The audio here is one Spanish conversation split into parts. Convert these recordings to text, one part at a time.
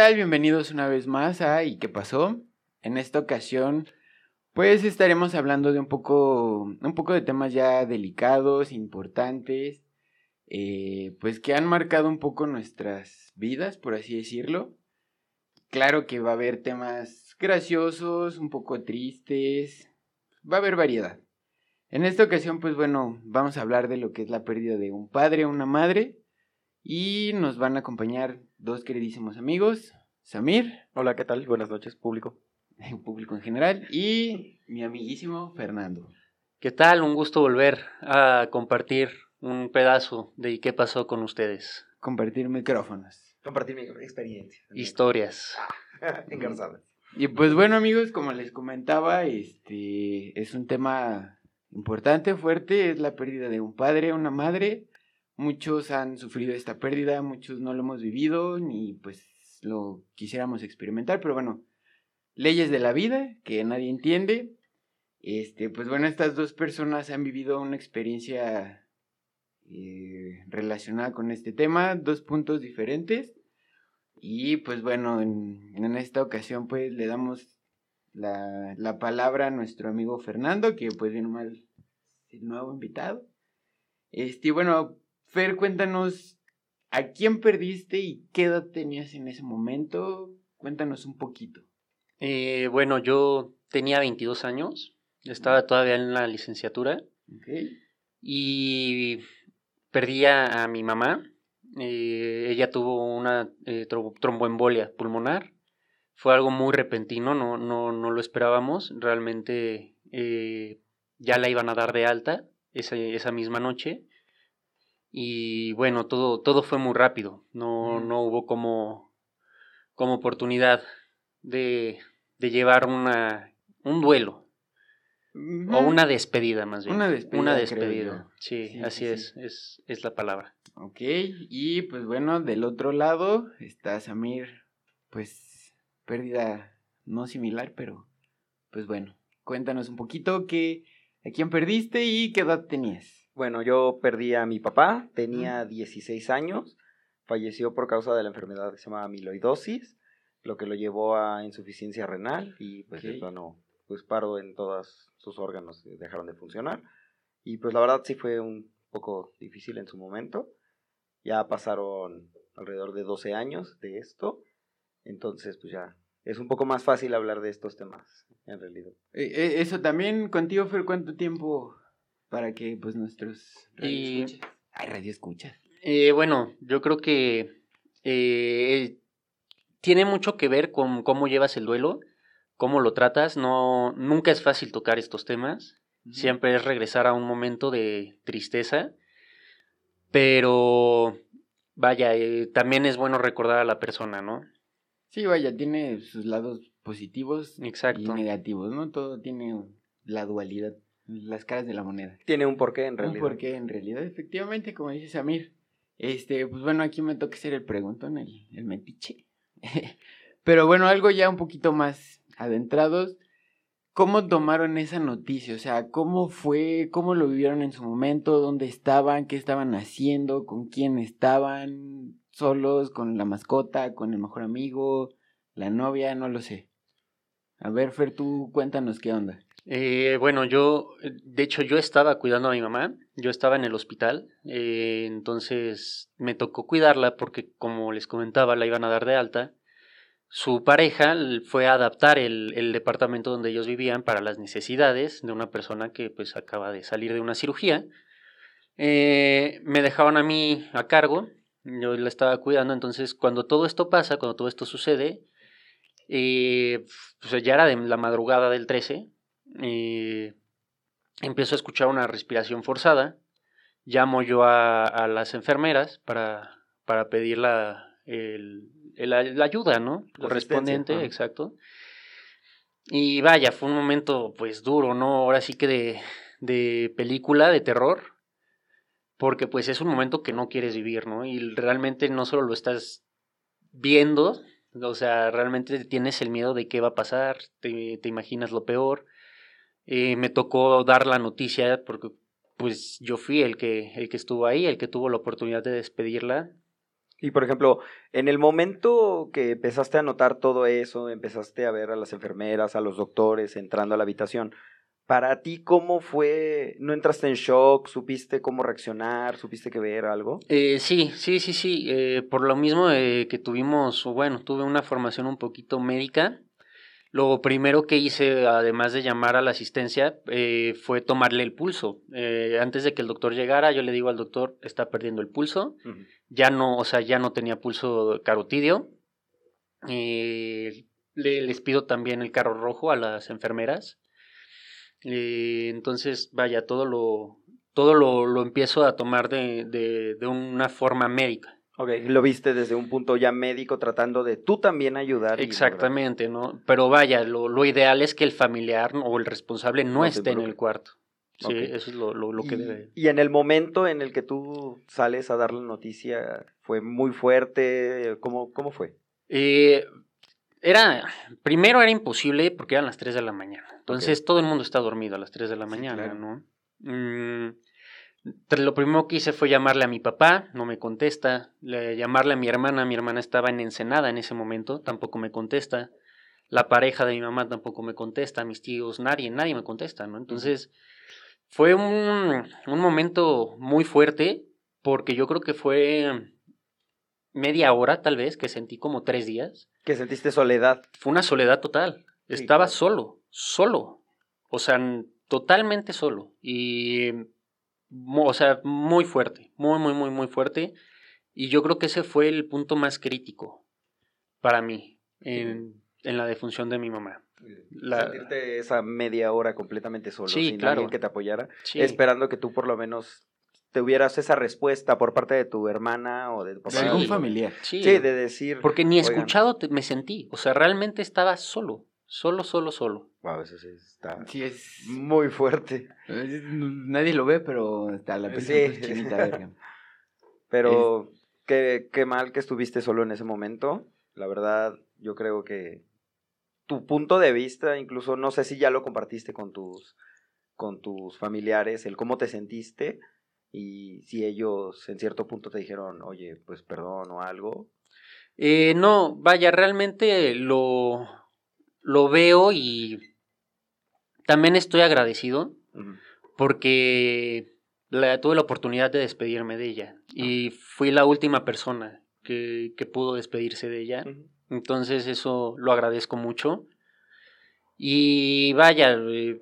tal? Bienvenidos una vez más a ¿Y qué pasó? En esta ocasión, pues estaremos hablando de un poco, un poco de temas ya delicados, importantes, eh, pues que han marcado un poco nuestras vidas, por así decirlo. Claro que va a haber temas graciosos, un poco tristes, va a haber variedad. En esta ocasión, pues bueno, vamos a hablar de lo que es la pérdida de un padre o una madre y nos van a acompañar dos queridísimos amigos, Samir. Hola, ¿qué tal? Buenas noches, público. Público en general. Y mi amiguísimo Fernando. ¿Qué tal? Un gusto volver a compartir un pedazo de qué pasó con ustedes. Compartir micrófonos. Compartir mi experiencia. Historias. Engarzadas. Y pues bueno amigos, como les comentaba, este es un tema importante, fuerte, es la pérdida de un padre, una madre Muchos han sufrido esta pérdida, muchos no lo hemos vivido ni pues lo quisiéramos experimentar, pero bueno, leyes de la vida que nadie entiende. Este, pues bueno, estas dos personas han vivido una experiencia eh, relacionada con este tema, dos puntos diferentes. Y pues bueno, en, en esta ocasión pues le damos la, la, palabra a nuestro amigo Fernando, que pues viene mal el nuevo invitado. Este, bueno, Fer, cuéntanos, ¿a quién perdiste y qué edad tenías en ese momento? Cuéntanos un poquito. Eh, bueno, yo tenía 22 años, estaba todavía en la licenciatura. Y perdí a, mi mamá. Eh, ella tuvo una eh, tromboembolia pulmonar. Fue algo muy repentino, no, no, no lo esperábamos. Realmente ya la iban a dar de alta esa, esa misma noche. Y bueno, todo, todo fue muy rápido. No, no hubo como, como oportunidad de, de llevar una, un duelo. O una despedida, más bien. Una despedida. Una despedida. Sí, así es, es, es la palabra. Ok, y pues bueno, del otro lado está Samir, pues pérdida no similar, pero pues bueno, cuéntanos un poquito que, a quién perdiste y qué edad tenías. Bueno, yo perdí a mi papá, tenía 16 años, falleció por causa de la enfermedad que se llama amiloidosis, lo que lo llevó a insuficiencia renal y pues bueno, pues paro en todos sus órganos, dejaron de funcionar. Y pues la verdad sí fue un poco difícil en su momento. Ya pasaron alrededor de 12 años de esto, entonces pues ya es un poco más fácil hablar de estos temas en realidad. Eh, eh, eso también contigo, Fer, ¿cuánto tiempo para que pues nuestros radio escuchas. Ay, radio escuchas. Eh, bueno, yo creo que eh, tiene mucho que ver con cómo llevas el duelo, cómo lo tratas. No, nunca es fácil tocar estos temas. Siempre es regresar a un momento de tristeza. Pero vaya, eh, también es bueno recordar a la persona, ¿no? Sí, vaya, tiene sus lados positivos Exacto. y negativos, ¿no? Todo tiene la dualidad las caras de la moneda. Tiene un porqué en realidad. Un porqué en realidad, efectivamente, como dice Samir. Este, pues bueno, aquí me toca ser el preguntón, el, el metiche. Pero bueno, algo ya un poquito más adentrados. ¿Cómo tomaron esa noticia? O sea, ¿cómo fue? ¿Cómo lo vivieron en su momento? ¿Dónde estaban? ¿Qué estaban haciendo? ¿Con quién estaban? ¿Solos? ¿Con la mascota? ¿Con el mejor amigo? ¿La novia? No lo sé. A ver, Fer, tú cuéntanos qué onda. Eh, bueno, yo, eh, de hecho, yo estaba cuidando a mi mamá, yo estaba en el hospital, eh, entonces me tocó cuidarla porque, como les comentaba, la iban a dar de alta. Su pareja fue a adaptar el, departamento donde ellos vivían para las necesidades de una persona que pues acaba de salir de una cirugía. me dejaban a mí a cargo, yo la estaba cuidando, entonces cuando todo esto pasa, cuando todo esto sucede, pues ya era de la madrugada del 13, eh, empiezo a escuchar una respiración forzada. Llamo yo a, las enfermeras para, para pedir la, la, ayuda, ¿no? Correspondiente, exacto. Y vaya, fue un momento pues duro, ¿no? Ahora sí que de, de película, de terror, porque pues es un momento que no quieres vivir, ¿no? Y realmente no solo lo estás viendo, o sea, realmente tienes el miedo de qué va a pasar, te, te imaginas lo peor, eh, me tocó dar la noticia porque pues yo fui el que, el que estuvo ahí, el que tuvo la oportunidad de despedirla. Y por ejemplo, en el momento que empezaste a notar todo eso, empezaste a ver a las enfermeras, a los doctores entrando a la habitación, para ti, ¿cómo fue? ¿No entraste en shock? ¿Supiste cómo reaccionar? ¿Supiste que ver algo? Eh, sí, sí, sí, sí. Eh, por lo mismo eh, que tuvimos, bueno, tuve una formación un poquito médica. Lo primero que hice, además de llamar a la asistencia, eh, fue tomarle el pulso. Eh, antes de que el doctor llegara, yo le digo al doctor, está perdiendo el pulso. Ya no, o sea, ya no tenía pulso carotidio. Eh, le, les pido también el carro rojo a las enfermeras. Entonces, vaya, todo lo, todo lo, lo empiezo a tomar de, de, de una forma médica. Ok, lo viste desde un punto ya médico tratando de tú también ayudar. Exactamente, ¿no? Pero vaya, lo, lo ideal es que el familiar o el responsable no, esté en el cuarto. Sí, eso es lo, lo, lo que y, debe. y en el momento en el que tú sales a dar la noticia, ¿fue muy fuerte? ¿Cómo, cómo fue? Eh, era, primero era imposible porque eran las 3 de la mañana. Entonces todo el mundo está dormido a las 3 de la Sí, mañana, claro. ¿no? Mm, lo primero que hice fue llamarle a mi papá, no me contesta. Le- llamarle a mi hermana, mi hermana estaba en Ensenada en ese momento, tampoco me contesta. La pareja de mi mamá tampoco me contesta, mis tíos, nadie, nadie me contesta, ¿no? Entonces fue un, un momento muy fuerte porque yo creo que fue media hora tal vez, que sentí como tres días Que sentiste soledad. fue una soledad total. Sí, Estaba claro. solo, solo. O sea, totalmente solo. Y, o sea, muy fuerte, muy, muy, muy, muy fuerte. Y yo creo que ese fue el punto más crítico para mí en, en la defunción de mi mamá. La- Sentirte esa media hora completamente solo, Sí, sin claro. alguien que te apoyara, Sí, esperando que tú por lo menos tuvieras esa respuesta por parte de tu hermana o de tu papá. algún Sí. familiar. sí, Sí, de decir. porque ni "Oigan, escuchado te- me sentí. O sea, realmente estaba solo, solo, solo, solo. Wow, eso sí está Sí, es. muy fuerte. es- Nadie lo ve, pero hasta la piel Sí. chinita, verga. Pero qué, qué mal que estuviste solo en ese momento. La verdad, yo creo que tu punto de vista, incluso no sé si ya lo compartiste con tus, con tus familiares, el cómo te sentiste y si ellos en cierto punto te dijeron, oye, pues perdón o algo. Eh, no, vaya, realmente lo, lo veo y también estoy agradecido porque la- tuve la oportunidad de despedirme de ella y fui la última persona que, que pudo despedirse de ella. Entonces eso lo agradezco mucho. Y vaya, eh,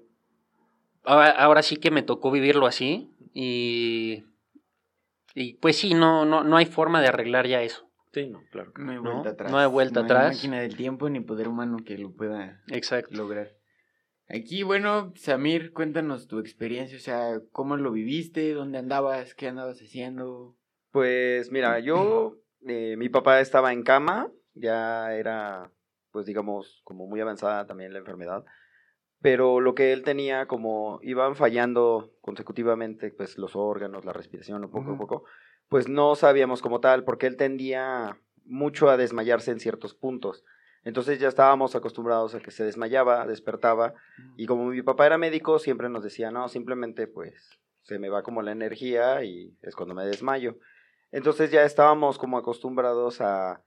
ahora, ahora sí que me tocó vivirlo así y, y pues sí, no, no, no hay forma de arreglar ya eso. Sí, no, claro. No hay No, vuelta atrás. no hay vuelta No atrás. máquina del tiempo ni poder humano que lo pueda Exacto. lograr. Aquí, bueno, Samir, cuéntanos tu experiencia, o sea, cómo lo viviste, dónde andabas, qué andabas haciendo. Pues mira, yo, eh, mi papá estaba en cama, ya era, pues digamos, como muy avanzada también la enfermedad, pero lo que él tenía, como iban fallando consecutivamente, pues los órganos, la respiración, poco a Ujú. poco, pues no sabíamos como tal, porque él tendía mucho a desmayarse en ciertos puntos. Entonces ya estábamos acostumbrados a que se desmayaba, despertaba, y como mi papá era médico, siempre nos decía, no, simplemente pues se me va como la energía y es cuando me desmayo. Entonces ya estábamos como acostumbrados a,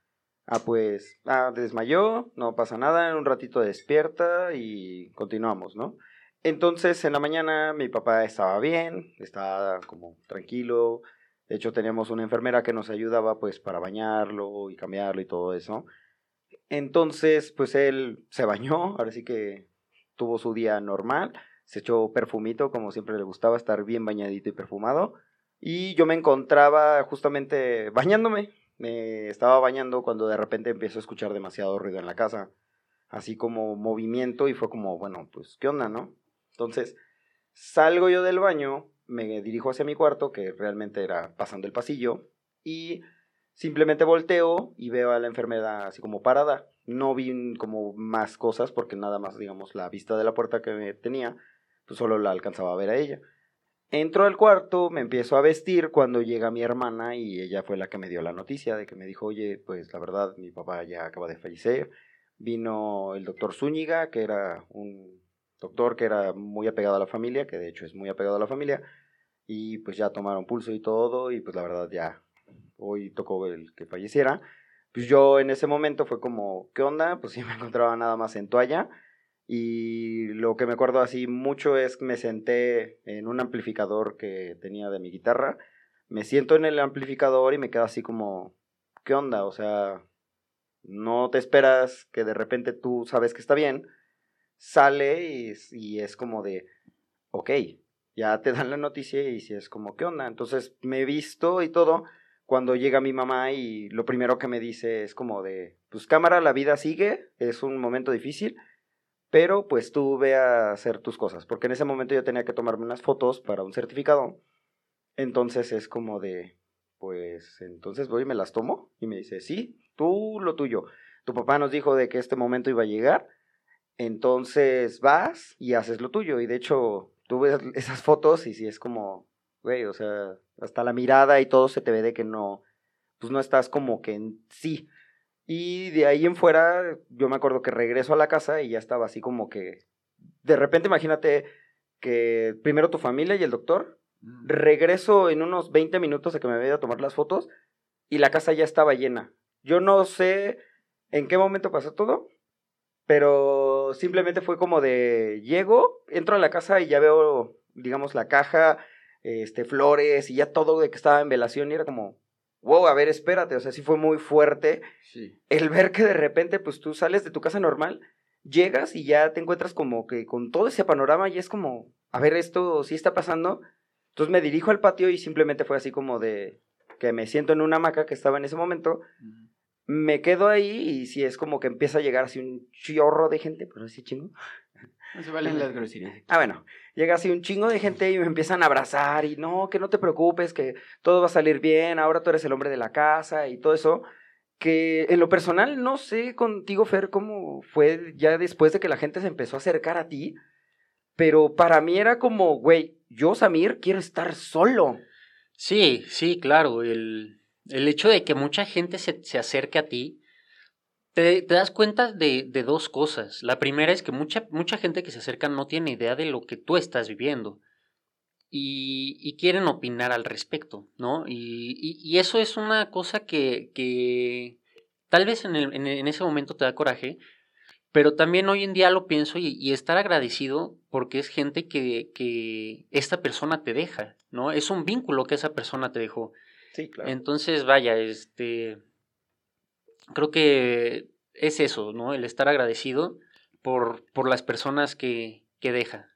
a pues, ah, desmayó, no pasa nada, en un ratito despierta y continuamos, ¿no? Entonces en la mañana mi papá estaba bien, estaba como tranquilo. De hecho teníamos una enfermera que nos ayudaba pues para bañarlo y cambiarlo y todo eso. Entonces pues él se bañó, ahora sí que tuvo su día normal, se echó perfumito como siempre le gustaba estar bien bañadito y perfumado. Y yo me encontraba justamente bañándome. Me estaba bañando cuando de repente empiezo a escuchar demasiado ruido en la casa. Así como movimiento y fue como, bueno, pues, ¿qué onda, no? Entonces, salgo yo del baño, me dirijo hacia mi cuarto, que realmente era pasando el pasillo, y simplemente volteo y veo a la enfermera así como parada. No vi como más cosas porque nada más, digamos, la vista de la puerta que tenía, pues solo la alcanzaba a ver a ella. Entro al cuarto, me empiezo a vestir cuando llega mi hermana y ella fue la que me dio la noticia de que me dijo, oye, pues la verdad, mi papá ya acaba de fallecer. Vino el doctor Zúñiga, que era un doctor que era muy apegado a la familia, que de hecho es muy apegado a la familia, y pues ya tomaron pulso y todo, y pues la verdad ya hoy tocó el que falleciera, pues yo en ese momento fue como, ¿qué onda? Pues sí me encontraba nada más en toalla. Y lo que me acuerdo así mucho es que me senté en un amplificador que tenía de mi guitarra. Me siento en el amplificador y me quedo así como, ¿qué onda? O sea, no te esperas que de repente tú sabes que está bien. Sale y, y es como de, ok, ya te dan la noticia y si es como, ¿qué onda? Entonces me he visto y todo cuando llega mi mamá y lo primero que me dice es como de, pues cámara, la vida sigue, es un momento difícil, pero pues tú ve a hacer tus cosas, porque en ese momento yo tenía que tomarme unas fotos para un certificado, entonces es como de, pues entonces voy y me las tomo y me dice, sí, tú lo tuyo, tu papá nos dijo de que este momento iba a llegar, entonces vas y haces lo tuyo, y de hecho tú ves esas fotos y si es como, güey, o sea, hasta la mirada y todo se te ve de que no, pues no estás como que en sí. Y de ahí en fuera, yo me acuerdo que regreso a la casa y ya estaba así como que, de repente imagínate que primero tu familia y el doctor, mm. regreso en unos 20 minutos de que me ido a tomar las fotos y la casa ya estaba llena. Yo no sé en qué momento pasó todo, pero simplemente fue como de, llego, entro a la casa y ya veo, digamos, la caja, este, flores y ya todo de que estaba en velación y era como, wow, a ver, espérate, o sea, sí fue muy fuerte el ver que de repente, pues tú sales de tu casa normal, llegas y ya te encuentras como que con todo ese panorama y es como, a ver, esto sí está pasando. Entonces me dirijo al patio y simplemente fue así como de que me siento en una hamaca que estaba en ese momento, me quedo ahí y si es como que empieza a llegar así un chorro de gente, pero así chingo. No se valen las groserías. Ah, bueno, llega así un chingo de gente y me empiezan a abrazar y no, que no te preocupes, que todo va a salir bien, ahora tú eres el hombre de la casa y todo eso. Que en lo personal no sé contigo, Fer, cómo fue ya después de que la gente se empezó a acercar a ti, pero para mí era como, güey, yo, Samir, quiero estar solo. Sí, sí, claro, el, el hecho de que mucha gente se, se acerque a ti te, das cuenta de, de, dos cosas. La primera es que mucha, mucha gente que se acerca no tiene idea de lo que tú estás viviendo y, y quieren opinar al respecto, ¿no? Y, y, eso es una cosa que, que tal vez en, en, ese momento te da coraje, pero también hoy en día lo pienso y, estar agradecido porque es gente que, que esta persona te deja, ¿no? Es un vínculo que esa persona te dejó. Sí, claro. Entonces, vaya, este creo que es eso, ¿no? El estar agradecido por, por las personas que, que deja.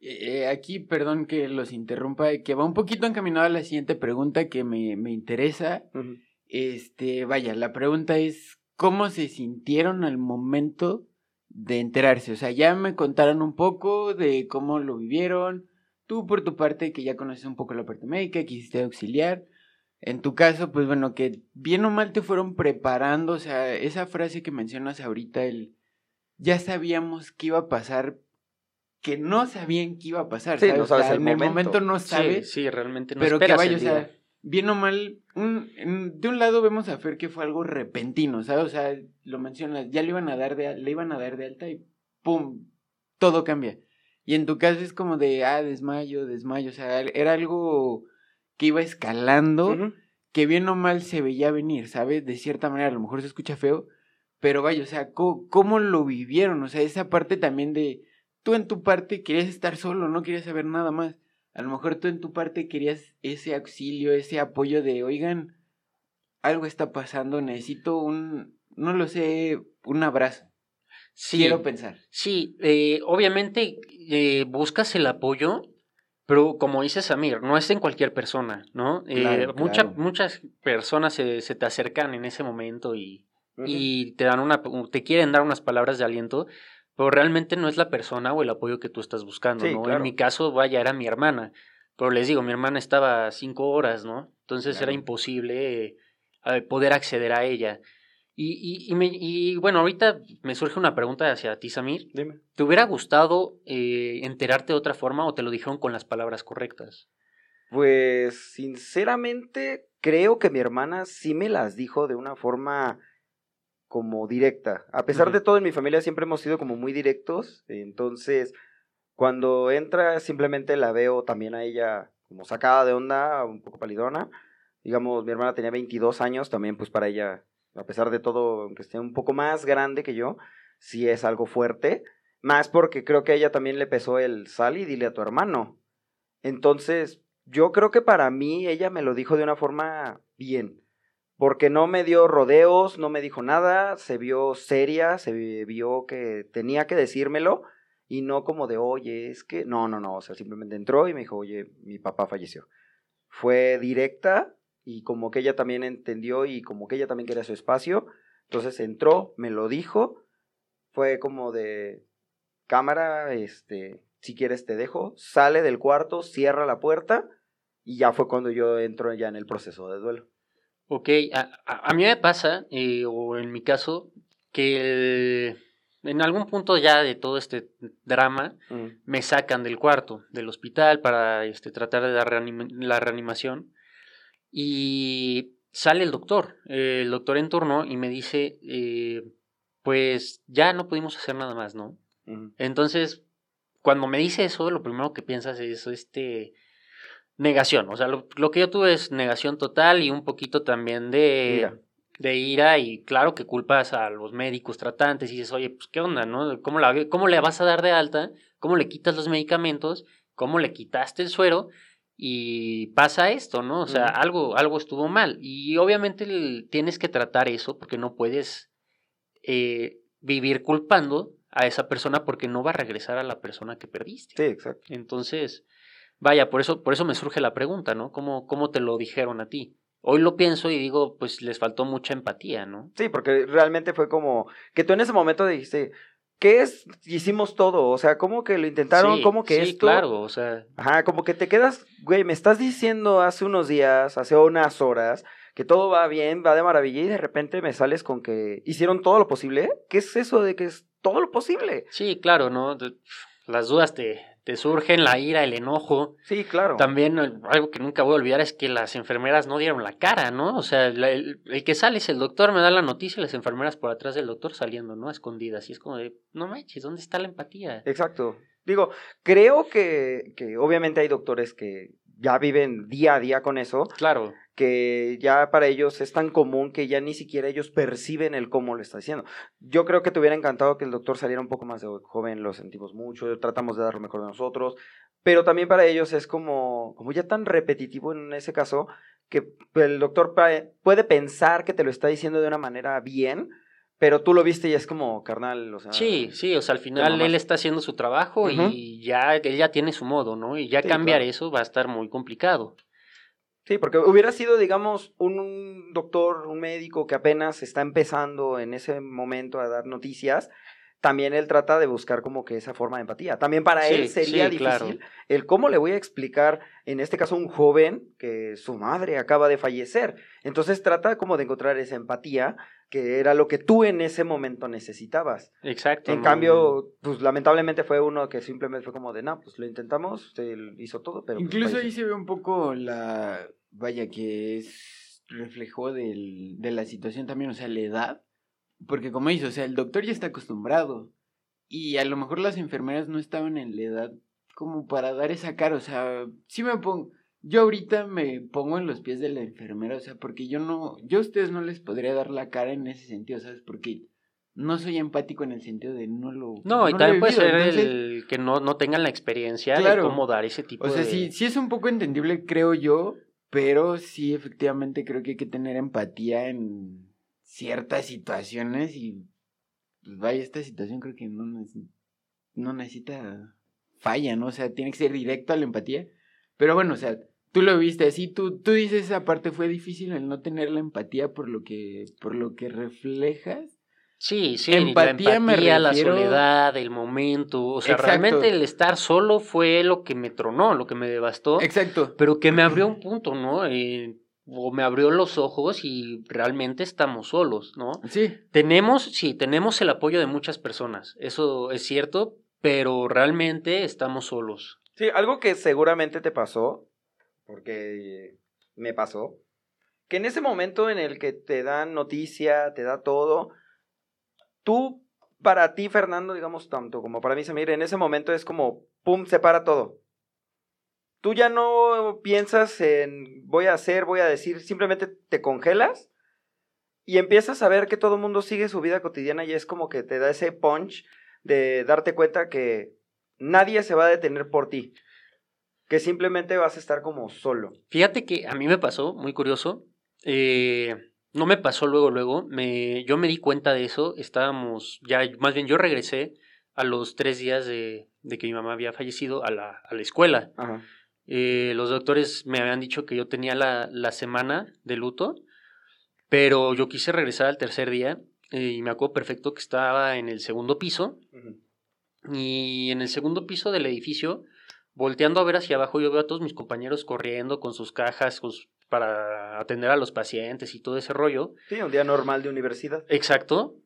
Eh, aquí, perdón que los interrumpa, que va un poquito encaminado a la siguiente pregunta que me, me interesa. Este, vaya, la pregunta es, ¿cómo se sintieron al momento de enterarse? O sea, ya me contaron un poco de cómo lo vivieron. Tú, por tu parte, que ya conoces un poco la parte médica, quisiste auxiliar. En tu caso, pues bueno, que bien o mal te fueron preparando, o sea, esa frase que mencionas ahorita, el ya sabíamos que iba a pasar, que no sabían que iba a pasar, sí, No sabes en el momento no sabes. Sí, realmente no Pero que vaya, o sea, bien o mal, un, de un lado vemos a Fer que fue algo repentino, ¿sabes? O sea, lo mencionas, ya le iban a dar de, le iban a dar de alta y ¡pum! Todo cambia. Y en tu caso es como de, ah, desmayo, desmayo, o sea, era algo que iba escalando, que bien o mal se veía venir, ¿sabes? De cierta manera, a lo mejor se escucha feo, pero vaya, o sea, ¿cómo, lo vivieron? O sea, esa parte también de, tú en tu parte querías estar solo, no querías saber nada más. A lo mejor tú en tu parte querías ese auxilio, ese apoyo de, oigan, algo está pasando, necesito un, no lo sé, un abrazo. Quiero pensar. Sí, eh, obviamente eh, buscas el apoyo pero como dice Samir, no es en cualquier persona, ¿no? Eh, muchas personas se, se, te acercan en ese momento y, y te dan una, te quieren dar unas palabras de aliento, pero realmente no es la persona o el apoyo que tú estás buscando, ¿no? En mi caso, vaya, era mi hermana, pero les digo, mi hermana estaba cinco horas, ¿no? Entonces era imposible eh, poder acceder a ella. Y, y, me, y, bueno, ahorita me surge una pregunta hacia ti, Samir. Dime. ¿Te hubiera gustado eh, enterarte de otra forma o te lo dijeron con las palabras correctas? Pues, sinceramente, creo que mi hermana sí me las dijo de una forma como directa. A pesar de todo, en mi familia siempre hemos sido como muy directos. Entonces, cuando entra, simplemente la veo también a ella como sacada de onda, un poco palidona digamos, mi hermana tenía 22 años, también pues para ella, a pesar de todo, aunque esté un poco más grande que yo, sí es algo fuerte. Más porque creo que a ella también le pesó el sal y dile a tu hermano. Entonces, yo creo que para mí ella me lo dijo de una forma bien. Porque no me dio rodeos, no me dijo nada, se vio seria, se vio que tenía que decírmelo y no como de, oye, es que, no, no, no, o sea, simplemente entró y me dijo, oye, mi papá falleció. Fue directa y como que ella también entendió y como que ella también quería su espacio, entonces entró, me lo dijo, fue como de, cámara, este, si quieres te dejo, sale del cuarto, cierra la puerta y ya fue cuando yo entro ya en el proceso de duelo. Ok, a, mí me pasa, eh, o en mi caso, que en algún punto ya de todo este drama mm. me sacan del cuarto, del hospital, para este, tratar de dar la reanimación. Y sale el doctor, el doctor en turno, y me dice, eh, pues ya no pudimos hacer nada más, ¿no? Entonces, cuando me dice eso, lo primero que piensas es este negación. O sea, lo, que yo tuve es negación total y un poquito también de ira. de ira. Y claro que culpas a los médicos tratantes y dices, oye, pues qué onda, ¿no? ¿Cómo, la, ¿Cómo le vas a dar de alta? ¿Cómo le quitas los medicamentos? ¿Cómo le quitaste el suero? Y pasa esto, ¿no? O sea, algo, algo estuvo mal. Y obviamente tienes que tratar eso porque no puedes eh, vivir culpando a esa persona porque no va a regresar a la persona que perdiste. Sí, exacto. Entonces, vaya, por eso, por eso me surge la pregunta, ¿no? ¿Cómo, ¿Cómo te lo dijeron a ti? Hoy lo pienso y digo, pues les faltó mucha empatía, ¿no? Sí, porque realmente fue como que tú en ese momento dijiste, ¿qué es? Hicimos todo, o sea, ¿cómo que lo intentaron? ¿Cómo que sí, claro, o sea. Ajá, como que te quedas, güey, me estás diciendo hace unos días, hace unas horas, que todo va bien, va de maravilla y de repente me sales con que hicieron todo lo posible. ¿Qué es eso de que es todo lo posible? Sí, claro, ¿no? Las dudas te, te surgen, la ira, el enojo. Sí, claro. También eh, algo que nunca voy a olvidar es que las enfermeras no dieron la cara, ¿no? O sea, el, que sale es el doctor, me da la noticia y las enfermeras por atrás del doctor saliendo, ¿no? Escondidas. Y es como de, no manches, ¿dónde está la empatía? Exacto. Digo, creo que, que obviamente hay doctores que ya viven día a día con eso. Claro que ya para ellos es tan común que ya ni siquiera ellos perciben el cómo lo está diciendo. Yo creo que te hubiera encantado que el doctor saliera un poco más de joven, lo sentimos mucho, tratamos de dar lo mejor de nosotros, pero también para ellos es como, como ya tan repetitivo en ese caso que el doctor puede pensar que te lo está diciendo de una manera bien, pero tú lo viste y es como carnal, o sea. Sí, sí, o sea, al final él está haciendo su trabajo y ya él ya tiene su modo, ¿no? Y ya cambiar eso va a estar muy complicado. Sí, porque hubiera sido, digamos, un doctor, un médico que apenas está empezando en ese momento a dar noticias, también él trata de buscar como que esa forma de empatía. También para él sería difícil el cómo le voy a explicar, en este caso, a un joven que su madre acaba de fallecer. Entonces trata como de encontrar esa empatía que era lo que tú en ese momento necesitabas. Exacto. En cambio, pues lamentablemente fue uno que simplemente fue como de, no, pues lo intentamos, se hizo todo, pero... Pues, Incluso ahí se ve un poco la, vaya, que es reflejo del, de la situación también, o sea, la edad porque como dice, o sea, el doctor ya está acostumbrado. Y a lo mejor las enfermeras no estaban en la edad como para dar esa cara. O sea, sí me pongo. Yo ahorita me pongo en los pies de la enfermera, o sea, porque yo no. Yo a ustedes no les podría dar la cara en ese sentido, ¿sabes? Porque no soy empático en el sentido de no lo. No, y también puede ser el que no, no tengan la experiencia de cómo dar ese tipo de. O sea, sí, sí es un poco entendible, creo yo, pero sí, efectivamente, creo que hay que tener empatía en ciertas situaciones y pues vaya, esta situación creo que no, no necesita falla, ¿no? O sea, tiene que ser directo a la empatía. Pero bueno, o sea, tú lo viste así, tú, tú dices esa parte fue difícil el no tener la empatía por lo que, por lo que reflejas. Sí, sí, empatía, la empatía, la soledad, el momento, o sea, realmente el estar solo fue lo que me tronó, lo que me devastó. Exacto. Pero que me abrió un punto, ¿no? Eh, o me abrió los ojos y realmente estamos solos, ¿no? Sí. Tenemos, sí, tenemos el apoyo de muchas personas, eso es cierto, pero realmente estamos solos. Sí, algo que seguramente te pasó, porque me pasó, que en ese momento en el que te dan noticia, te da todo, tú, para ti, Fernando, digamos, tanto como para mí, Samir, en ese momento es como, pum, se para todo. tú ya no piensas en voy a hacer, voy a decir, simplemente te congelas y empiezas a ver que todo el mundo sigue su vida cotidiana y es como que te da ese punch de darte cuenta que nadie se va a detener por ti, que simplemente vas a estar como solo. Fíjate que a mí me pasó, muy curioso, eh, no me pasó luego, luego, me, yo me di cuenta de eso, estábamos, ya, más bien yo regresé a los tres días de, de que mi mamá había fallecido a la, a la escuela. Eh, los doctores me habían dicho que yo tenía la, la semana de luto, pero yo quise regresar al tercer día eh, y me acuerdo perfecto que estaba en el segundo piso y en el segundo piso del edificio, volteando a ver hacia abajo, yo veo a todos mis compañeros corriendo con sus cajas para atender a los pacientes y todo ese rollo. Sí, un día normal de universidad. Exacto.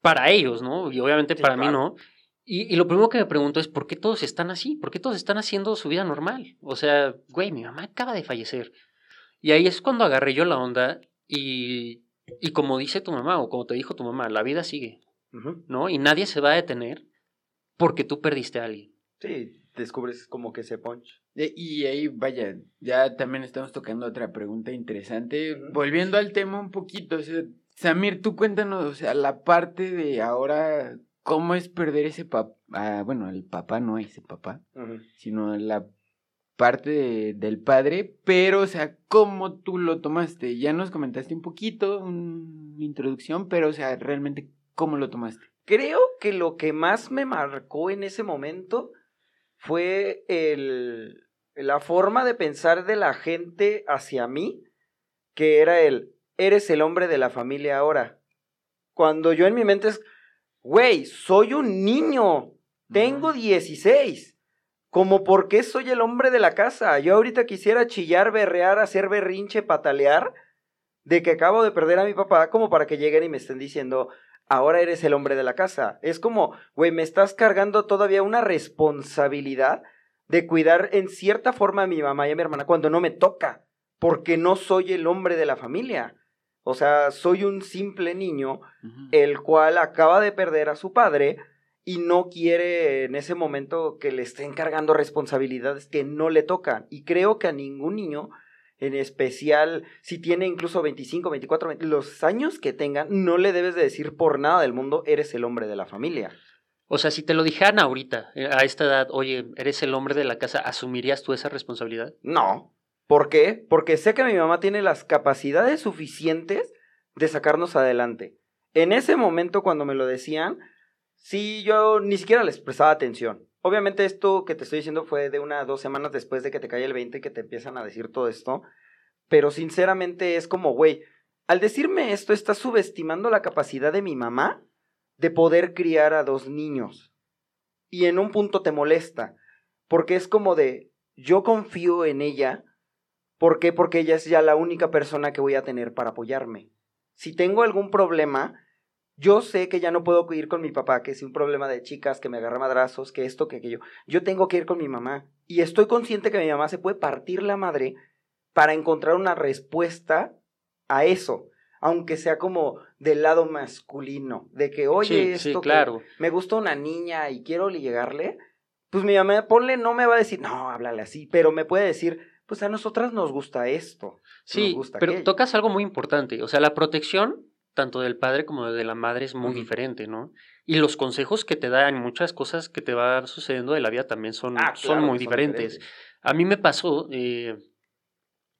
Para ellos, ¿no? Y obviamente para mí no. Y, y, lo primero que me pregunto es, ¿por qué todos están así? ¿Por qué todos están haciendo su vida normal? O sea, güey, mi mamá acaba de fallecer. Y ahí es cuando agarré yo la onda y, y como dice tu mamá o como te dijo tu mamá, la vida sigue, ¿no? Y nadie se va a detener porque tú perdiste a alguien. Sí, descubres como que ese punch. Y ahí, vaya, ya también estamos tocando otra pregunta interesante. Volviendo al tema un poquito, o sea, Samir, tú cuéntanos, o sea, la parte de ahora, ¿cómo es perder ese papá? Ah, bueno, el papá no ese papá, sino la parte del padre, pero, o sea, ¿cómo tú lo tomaste? Ya nos comentaste un poquito, una introducción, pero, o sea, realmente, ¿cómo lo tomaste? Creo que lo que más me marcó en ese momento fue el, la forma de pensar de la gente hacia mí, que era el, eres el hombre de la familia ahora. Cuando yo en mi mente es, güey, soy un niño, tengo 16 como por qué soy el hombre de la casa. Yo ahorita quisiera chillar, berrear, hacer berrinche, patalear de que acabo de perder a mi papá, como para que lleguen y me estén diciendo, ahora eres el hombre de la casa. Es como, güey, me estás cargando todavía una responsabilidad de cuidar en cierta forma a mi mamá y a mi hermana cuando no me toca, porque no soy el hombre de la familia. O sea, soy un simple niño, el cual acaba de perder a su padre, y no quiere en ese momento que le estén cargando responsabilidades que no le tocan. Y creo que a ningún niño, en especial si tiene incluso 25, 24, los años que tengan, no le debes de decir por nada del mundo, eres el hombre de la familia. O sea, si te lo dijeran ahorita, eh, a esta edad, oye, eres el hombre de la casa, ¿asumirías tú esa responsabilidad? No. ¿Por qué? Porque sé que mi mamá tiene las capacidades suficientes de sacarnos adelante. En ese momento, cuando me lo decían, Sí, yo ni siquiera les prestaba atención. Obviamente esto que te estoy diciendo fue de una dos semanas después de que te cae el 20 que te empiezan a decir todo esto. Pero sinceramente es como, güey, al decirme esto estás subestimando la capacidad de mi mamá de poder criar a dos niños. Y en un punto te molesta, porque es como de, yo confío en ella. ¿Por qué? Porque ella es ya la única persona que voy a tener para apoyarme. Si tengo algún problema, yo sé que ya no puedo ir con mi papá, que es un problema de chicas, que me agarra madrazos, que esto, que aquello. Yo tengo que ir con mi mamá. Y estoy consciente que mi mamá se puede partir la madre para encontrar una respuesta a eso. Aunque sea como del lado masculino. De que, oye, esto claro. me gusta una niña y quiero llegarle. Pues mi mamá, ponle, no me va a decir, no, háblale así. Pero me puede decir, pues a nosotras nos gusta esto. Sí, pero tocas algo muy importante. O sea, la protección tanto del padre como de la madre es muy diferente, ¿no? Y los consejos que te dan, muchas cosas que te van sucediendo de la vida también son, ah, son muy diferentes. A mí me pasó, eh,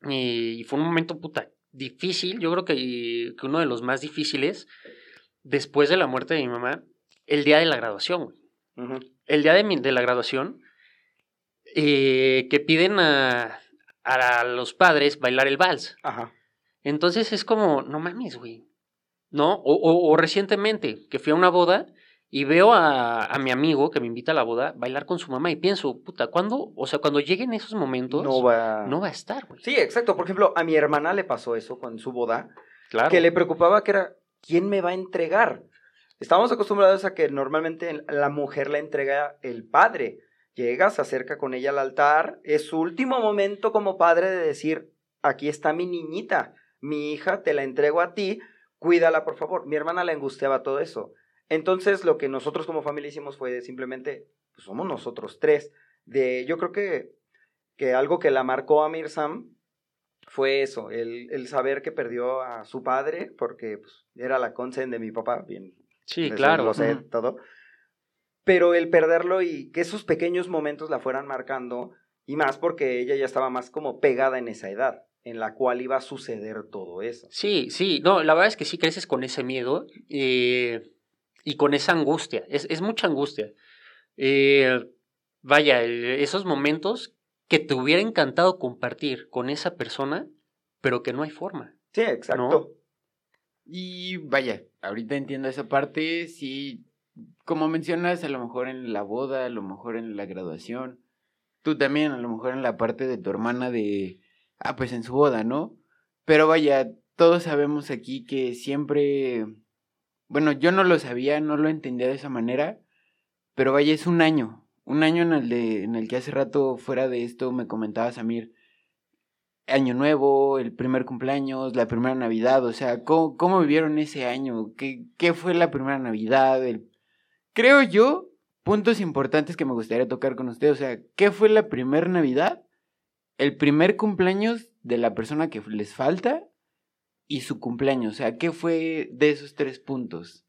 y fue un momento puta difícil, yo creo que, que, uno de los más difíciles, después de la muerte de mi mamá, el día de la graduación, El día de, mi, de la graduación, eh, que piden a, a los padres bailar el vals. Ajá. Entonces es como, no mames, güey. ¿No? O, o, recientemente, que fui a una boda y veo a, a, mi amigo que me invita a la boda bailar con su mamá y pienso, puta, ¿cuándo? O sea, cuando lleguen esos momentos, no va, no va a estar, güey. Sí, exacto. Por ejemplo, a mi hermana le pasó eso con su boda, claro. que le preocupaba que era, ¿quién me va a entregar? Estamos acostumbrados a que normalmente la mujer la entrega el padre. Llega, se acerca con ella al altar, es su último momento como padre de decir, aquí está mi niñita, mi hija, te la entrego a ti, cuídala por favor. Mi hermana le angustiaba todo eso. Entonces lo que nosotros como familia hicimos fue simplemente, pues somos nosotros tres. De, yo creo que que algo que la marcó a Mirsam fue eso, el, el saber que perdió a su padre, porque pues, era la consen de mi papá, bien. Sí, claro. Lo sé todo. Pero el perderlo y que esos pequeños momentos la fueran marcando, y más porque ella ya estaba más como pegada en esa edad, en la cual iba a suceder todo eso. Sí, sí, no, la verdad es que sí creces con ese miedo eh, y con esa angustia, es, es mucha angustia. Eh, vaya, eh, esos momentos que te hubiera encantado compartir con esa persona, pero que no hay forma. Sí, exacto. Y vaya, ahorita entiendo esa parte, sí, como mencionas, a lo mejor en la boda, a lo mejor en la graduación, tú también, a lo mejor en la parte de tu hermana de, ah, pues en su boda, ¿no? Pero vaya, todos sabemos aquí que siempre, bueno, yo no lo sabía, no lo entendía de esa manera, pero vaya, es un año, un año en el, de, en el que hace rato fuera de esto me comentaba Samir, año nuevo, el primer cumpleaños, la primera Navidad, o sea, ¿cómo, cómo vivieron ese año? ¿Qué, ¿Qué fue la primera Navidad? Creo yo, puntos importantes que me gustaría tocar con usted, o sea, ¿qué fue la primera Navidad? El primer cumpleaños de la persona que les falta y su cumpleaños, o sea, ¿qué fue de esos tres puntos?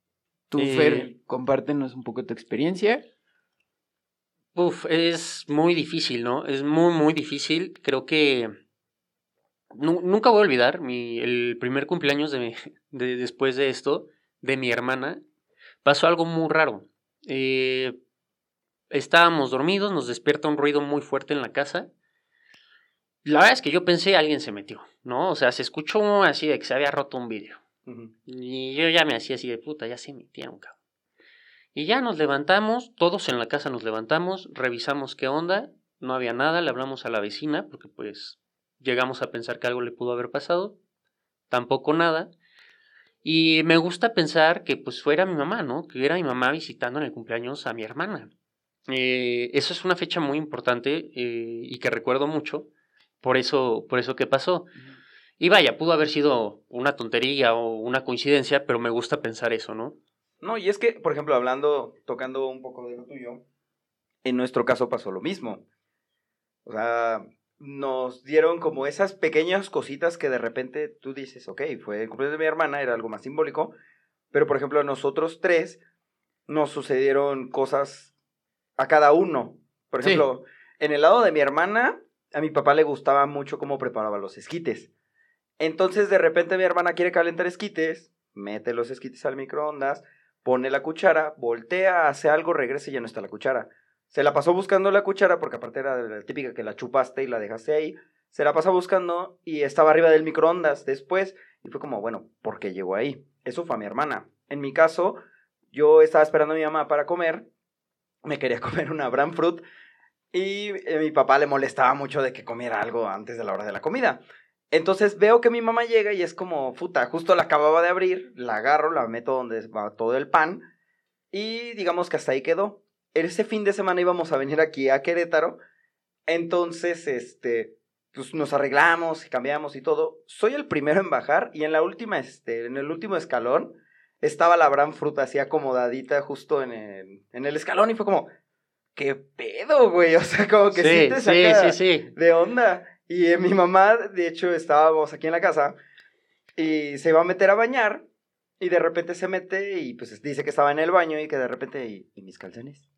Tú, Eh, Fer, compártenos un poco tu experiencia. Uf, es muy difícil, ¿no? Es muy, muy difícil. Creo que nu- nunca voy a olvidar mi, el primer cumpleaños de, mi- de- después de esto, de mi hermana. Pasó algo muy raro. Eh, estábamos dormidos, nos despierta un ruido muy fuerte en la casa. La verdad es que yo pensé alguien se metió, ¿no? O sea, se escuchó así de que se había roto un vidrio. Y yo ya me hacía así de puta, ya se metieron, cabrón. Y ya nos levantamos, todos en la casa nos levantamos, revisamos qué onda, no había nada, le hablamos a la vecina, porque pues llegamos a pensar que algo le pudo haber pasado, tampoco nada. Y me gusta pensar que pues fuera mi mamá, ¿no? Que era mi mamá visitando en el cumpleaños a mi hermana. Eh, eso es una fecha muy importante eh, y que recuerdo mucho, por eso, por eso que pasó. Y vaya, pudo haber sido una tontería o una coincidencia, pero me gusta pensar eso, ¿no? No, y es que, por ejemplo, hablando, tocando un poco de lo tuyo, en nuestro caso pasó lo mismo. O sea, nos dieron como esas pequeñas cositas que de repente tú dices, ok, fue el cumpleaños de mi hermana, era algo más simbólico, pero por ejemplo a nosotros tres nos sucedieron cosas a cada uno. Por Sí. ejemplo, en el lado de mi hermana, a mi papá le gustaba mucho cómo preparaba los esquites. Entonces de repente mi hermana quiere calentar esquites, mete los esquites al microondas, pone la cuchara, voltea, hace algo, regresa y ya no está la cuchara. Se la pasó buscando la cuchara, porque aparte era la típica que la chupaste y la dejaste ahí. Se la pasó buscando y estaba arriba del microondas después. Y fue como, bueno, ¿por qué llegó ahí? Eso fue a mi hermana. En mi caso, yo estaba esperando a mi mamá para comer. Me quería comer una bran fruit. Y eh, mi papá le molestaba mucho de que comiera algo antes de la hora de la comida. Entonces veo que mi mamá llega y es como, puta, justo la acababa de abrir, la agarro, la meto donde va todo el pan y digamos que hasta ahí quedó. Ese fin de semana íbamos a venir aquí a Querétaro, entonces, este, pues nos arreglamos y cambiamos y todo. Soy el primero en bajar y en la última, este, en el último escalón estaba la gran fruta así acomodadita justo en el, en el escalón y fue como, ¿qué pedo, güey? O sea, como que sí, te saca sí, sí. de onda. Y eh, mi mamá, de hecho, estábamos aquí en la casa y se iba a meter a bañar y de repente se mete y pues dice que estaba en el baño y que de repente, ¿y, y mis calzones?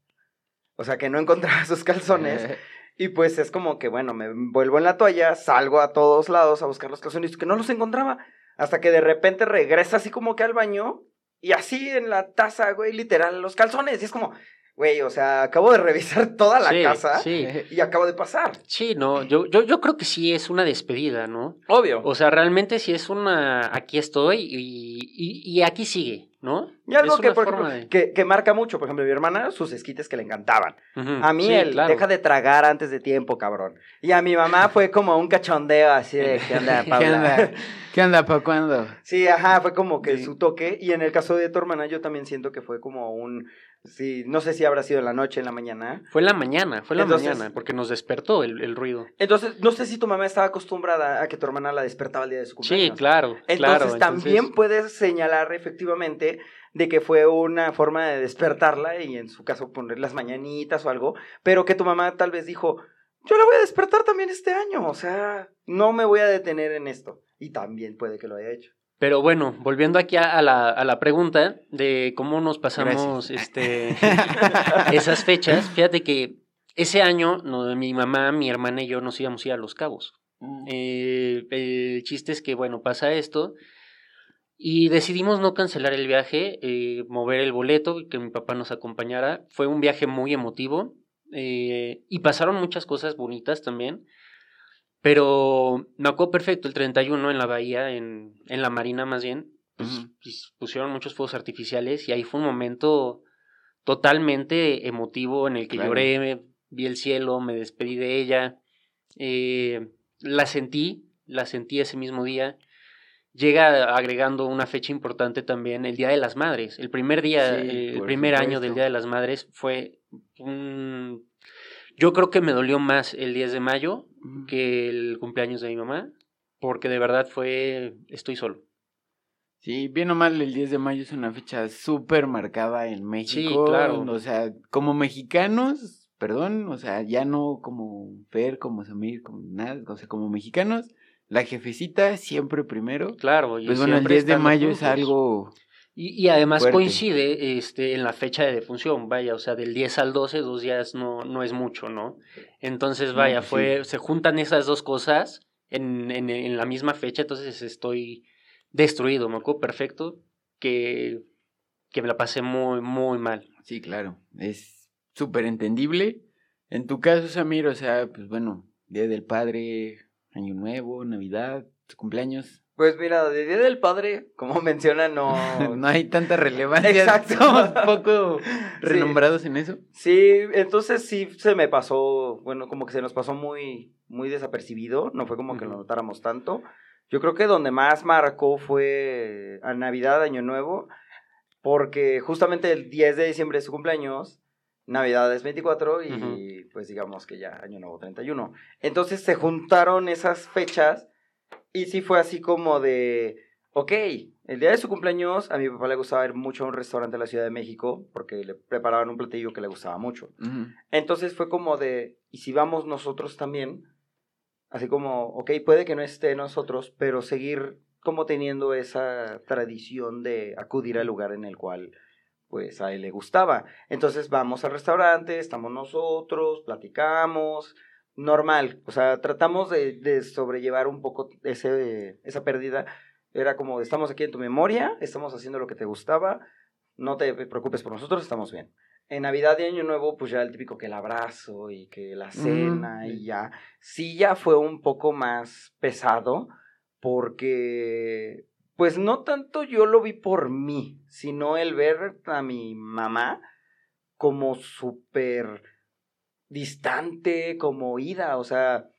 O sea, que no encontraba sus calzones y pues es como que, bueno, me vuelvo en la toalla, salgo a todos lados a buscar los calzones que no los encontraba. Hasta que de repente regresa así como que al baño y así en la taza, güey, literal, los calzones. Y es como, güey, o sea, acabo de revisar toda la Sí, casa Sí, y acabo de pasar. sí, no, yo, yo, yo creo que sí es una despedida, ¿no? Obvio. O sea, realmente sí es una, aquí estoy y, y, y aquí sigue, ¿no? Y algo que, por ejemplo, de- que, que marca mucho, por ejemplo, mi hermana, sus esquites que le encantaban. A mí sí, él, claro. deja de tragar antes de tiempo, cabrón. Y a mi mamá fue como un cachondeo así de, ¿qué onda, ¿Qué Paula? onda? ¿Qué onda, pa' cuándo? Sí, ajá, fue como que Sí. su toque. Y en el caso de tu hermana, yo también siento que fue como un, sí, no sé si habrá sido en la noche, en la mañana. Fue en la mañana, fue en la Entonces- mañana, porque nos despertó el, el ruido. Entonces, no sé si tu mamá estaba acostumbrada a que tu hermana la despertaba el día de su cumpleaños. Sí, claro, Entonces, claro. también puedes señalar efectivamente de que fue una forma de despertarla y en su caso poner las mañanitas o algo, pero que tu mamá tal vez dijo, yo la voy a despertar también este año, o sea, no me voy a detener en esto. Y también puede que lo haya hecho. Pero bueno, volviendo aquí a, la, a la, pregunta de cómo nos pasamos este, esas fechas, fíjate que ese año no, mi mamá, mi hermana y yo nos íbamos a ir a Los Cabos. Mm. Eh, el chiste es que, bueno, pasa esto y decidimos no cancelar el viaje, eh, mover el boleto y que mi papá nos acompañara. Fue un viaje muy emotivo eh, y pasaron muchas cosas bonitas también. Pero me acuerdo perfecto, el 31 en la bahía, en, en la marina más bien, pues, pues, pusieron muchos fuegos artificiales y ahí fue un momento totalmente emotivo en el que lloré, vi el cielo, me despedí de ella, eh, la sentí, la sentí ese mismo día. Llega agregando una fecha importante también, el Día de las Madres. El primer día, el primer año del Día de las Madres fue un yo creo que me dolió más el 10 de mayo que el cumpleaños de mi mamá, porque de verdad fue, estoy solo. Sí, bien o mal, el 10 de mayo es una fecha súper marcada en México. Sí, claro. O sea, como mexicanos, perdón, o sea, ya no como Fer, como Samir, como nada, o sea, como mexicanos, la jefecita siempre primero. Claro, y pues bueno, el 10 de mayo es algo y, además coincide este, en la fecha de defunción, vaya, o sea, del 10 al 12, dos días no, no es mucho, ¿no? Entonces, vaya, fue, se juntan esas dos cosas en, en, en, la misma fecha, entonces estoy destruido, me acuerdo perfecto que, que me la pasé muy, muy mal. Sí, claro, es súper entendible. En tu caso, Samir, o sea, pues bueno, Día del Padre, Año Nuevo, Navidad, cumpleaños, pues mira, de Día del Padre, como menciona, no... no hay tanta relevancia. Exacto. Somos poco renombrados en eso. Sí, entonces sí se me pasó, bueno, como que se nos pasó muy, muy desapercibido, no fue como que lo notáramos tanto. Yo creo que donde más marcó fue a Navidad, Año Nuevo, porque justamente el 10 de diciembre es su cumpleaños, Navidad es 24 y pues digamos que ya Año Nuevo 31. Entonces se juntaron esas fechas y sí fue así como de, ok, el día de su cumpleaños a mi papá le gustaba ir mucho a un restaurante de la Ciudad de México porque le preparaban un platillo que le gustaba mucho. Entonces fue como de, ¿y si vamos nosotros también? Así como, ok, puede que no esté nosotros, pero seguir como teniendo esa tradición de acudir al lugar en el cual pues a él le gustaba. Entonces vamos al restaurante, estamos nosotros, platicamos, normal. O sea, tratamos de, sobrellevar un poco ese, esa pérdida. Era como, estamos aquí en tu memoria, estamos haciendo lo que te gustaba, no te preocupes por nosotros, estamos bien. En Navidad y Año Nuevo, pues ya el típico que el abrazo y que la cena y ya. Sí, ya fue un poco más pesado porque, pues no tanto yo lo vi por mí, sino el ver a mi mamá como súper distante, como ida, o sea,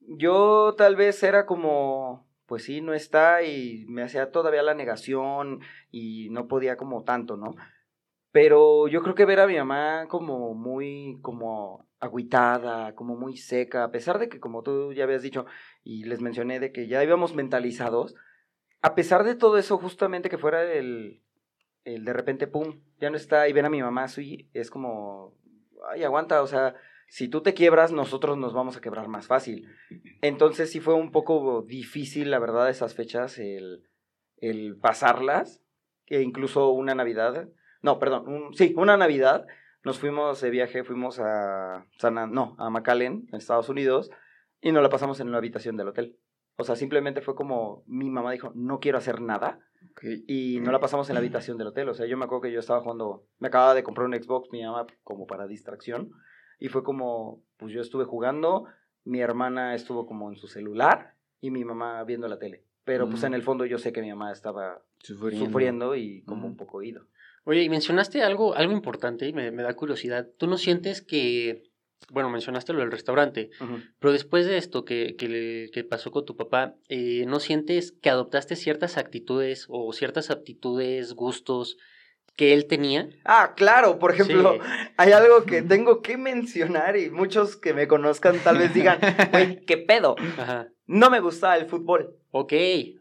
yo tal vez era como, pues sí, no está y me hacía todavía la negación y no podía como tanto, ¿no? Pero yo creo que ver a mi mamá como muy, como agüitada, como muy seca, a pesar de que como tú ya habías dicho y les mencioné de que ya íbamos mentalizados, a pesar de todo eso, justamente que fuera el, el de repente, pum, ya no está y ver a mi mamá así, es como, ay, aguanta, o sea, si tú te quiebras, nosotros nos vamos a quebrar más fácil. Entonces sí fue un poco difícil, la verdad, esas fechas, el, el pasarlas, que incluso una Navidad, no, perdón, sí, una Navidad, nos fuimos de viaje, fuimos a San, no, a McAllen, en Estados Unidos, y nos la pasamos en la habitación del hotel. O sea, simplemente fue como mi mamá dijo, no quiero hacer nada. Y no la pasamos en la habitación del hotel. O sea, yo me acuerdo que yo estaba jugando, me acababa de comprar un Xbox, mi mamá, como para distracción. Y fue como, pues yo estuve jugando, mi hermana estuvo como en su celular y mi mamá viendo la tele. Pero pues en mm. el fondo yo sé que mi mamá estaba sufriendo, y como un poco ido. Oye, y mencionaste algo, algo importante y me, me da curiosidad. ¿Tú no sientes que bueno, mencionaste lo del restaurante, pero después de esto que, que, que pasó con tu papá, eh, ¿no sientes que adoptaste ciertas actitudes o ciertas aptitudes, gustos que él tenía? Ah, claro, por ejemplo, hay algo que tengo que mencionar y muchos que me conozcan tal vez digan, güey, ¿qué pedo? No me gustaba el fútbol. Ok,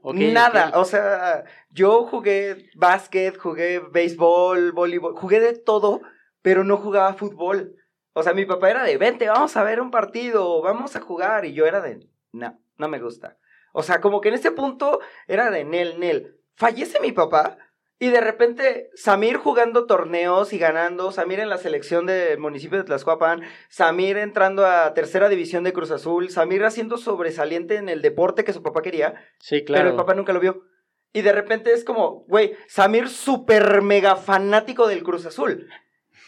ok. Nada, o sea, yo jugué básquet, jugué béisbol, voleibol, jugué de todo, pero no jugaba fútbol. O sea, mi papá era de, vente, vamos a ver un partido, vamos a jugar. Y yo era de, no, no me gusta. O sea, como que en ese punto era de Nel, Nel. Fallece mi papá y de repente Samir jugando torneos y ganando, Samir en la selección del municipio de Tlaxcoapan, Samir entrando a tercera división de Cruz Azul, Samir haciendo sobresaliente en el deporte que su papá quería. Sí, claro. Pero el papá nunca lo vio. Y de repente es como, güey, Samir súper mega fanático del Cruz Azul.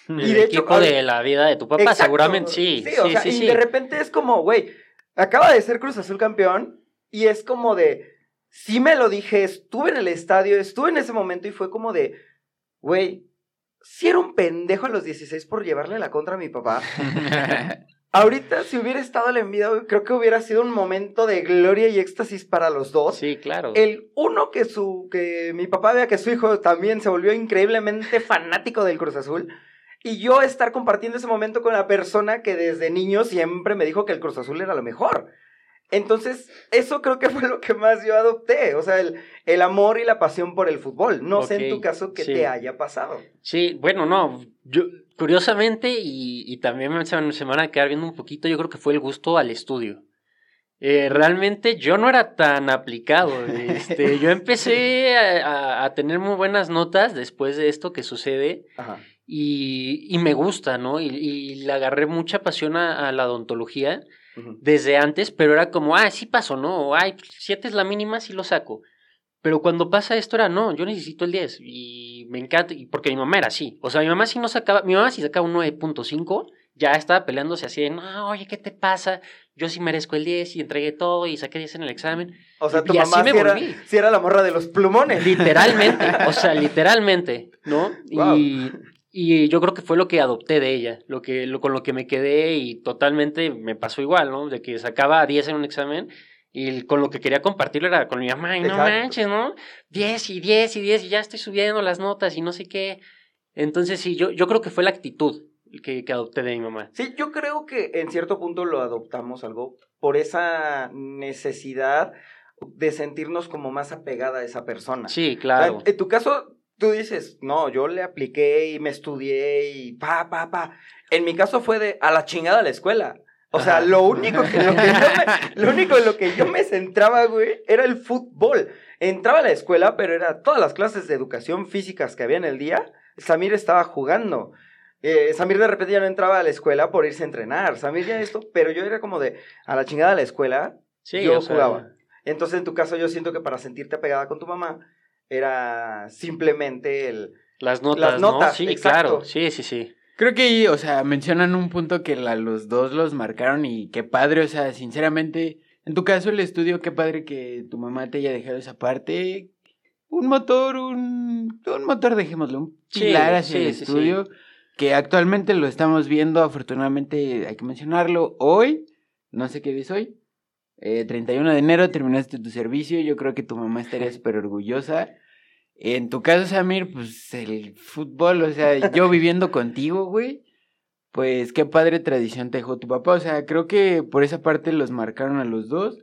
Y de equipo de la vida de tu papá, seguramente sí. Sí, o sea, y de repente es como, güey, acaba de ser Cruz Azul campeón y es como de, sí me lo dije, estuve en el estadio, estuve en ese momento y fue como de, güey, si era un pendejo a los 16 por llevarle la contra a mi papá. Ahorita, si hubiera estado el enviado, creo que hubiera sido un momento de gloria y éxtasis para los dos. Sí, claro. El uno que su, que mi papá vea que su hijo también se volvió increíblemente fanático del Cruz Azul. Y yo estar compartiendo ese momento con la persona que desde niño siempre me dijo que el Cruz Azul era lo mejor. Entonces, eso creo que fue lo que más yo adopté, o sea, el, el amor y la pasión por el fútbol. No sé en tu caso qué te haya pasado. Sí, bueno, no, yo curiosamente y, y también se, se, van a quedar viendo un poquito, yo creo que fue el gusto al estudio. Eh, realmente yo no era tan aplicado. Este, yo empecé a, a, tener muy buenas notas después de esto que sucede. Ajá. Y, y, me gusta, ¿no? Y, y, le agarré mucha pasión a, la odontología desde antes, pero era como, ah, sí pasó, ¿no? Ay, siete es la mínima, sí lo saco. Pero cuando pasa esto era, no, yo necesito el 10 y me encanta, y porque mi mamá era así. O sea, mi mamá sí no sacaba, mi mamá si sacaba un 9.5, ya estaba peleándose así de, no, oye, ¿qué te pasa? Yo sí merezco el 10 y entregué todo y saqué 10 en el examen. O sea, tu mamá sí era, era, la morra de los plumones. Literalmente, o sea, literalmente, ¿no? Y y yo creo que fue lo que adopté de ella, lo que, lo, con lo que me quedé y totalmente me pasó igual, ¿no? De que sacaba 10 en un examen y con lo que quería compartirlo era con mi mamá, y no manches, ¿no? 10 y 10 y 10 y ya estoy subiendo las notas y no sé qué. Entonces sí, yo, yo creo que fue la actitud que, que adopté de mi mamá. Sí, yo creo que en cierto punto lo adoptamos algo por esa necesidad de sentirnos como más apegada a esa persona. Sí, claro. en tu caso, tú dices, no, yo le apliqué y me estudié y pa, pa, pa. En mi caso fue de a la chingada la escuela. O sea, lo único que, lo, que yo me, lo único en lo que yo me centraba, güey, era el fútbol. Entraba a la escuela, pero era todas las clases de educación físicas que había en el día. Samir estaba jugando. Eh, Samir de repente ya no entraba a la escuela por irse a entrenar. Samir ya esto, pero yo era como de a la chingada la escuela. Sí, yo jugaba. Entonces, en tu caso, yo siento que para sentirte apegada con tu mamá, era simplemente el... Las notas, las notas Sí, claro, sí, sí, sí. Creo que o sea, mencionan un punto que la, los dos los marcaron y qué padre, o sea, sinceramente, en tu caso el estudio, qué padre que tu mamá te haya dejado esa parte. Un motor, un, un motor, dejémoslo, un pilar hacia el estudio, que actualmente lo estamos viendo, afortunadamente hay que mencionarlo, hoy, no sé qué día es hoy, eh, 31 de enero terminaste tu servicio, yo creo que tu mamá estaría súper orgullosa. En tu caso, Samir, pues el fútbol, o sea, yo viviendo contigo, güey, pues qué padre tradición te dejó tu papá, o sea, creo que por esa parte los marcaron a los dos.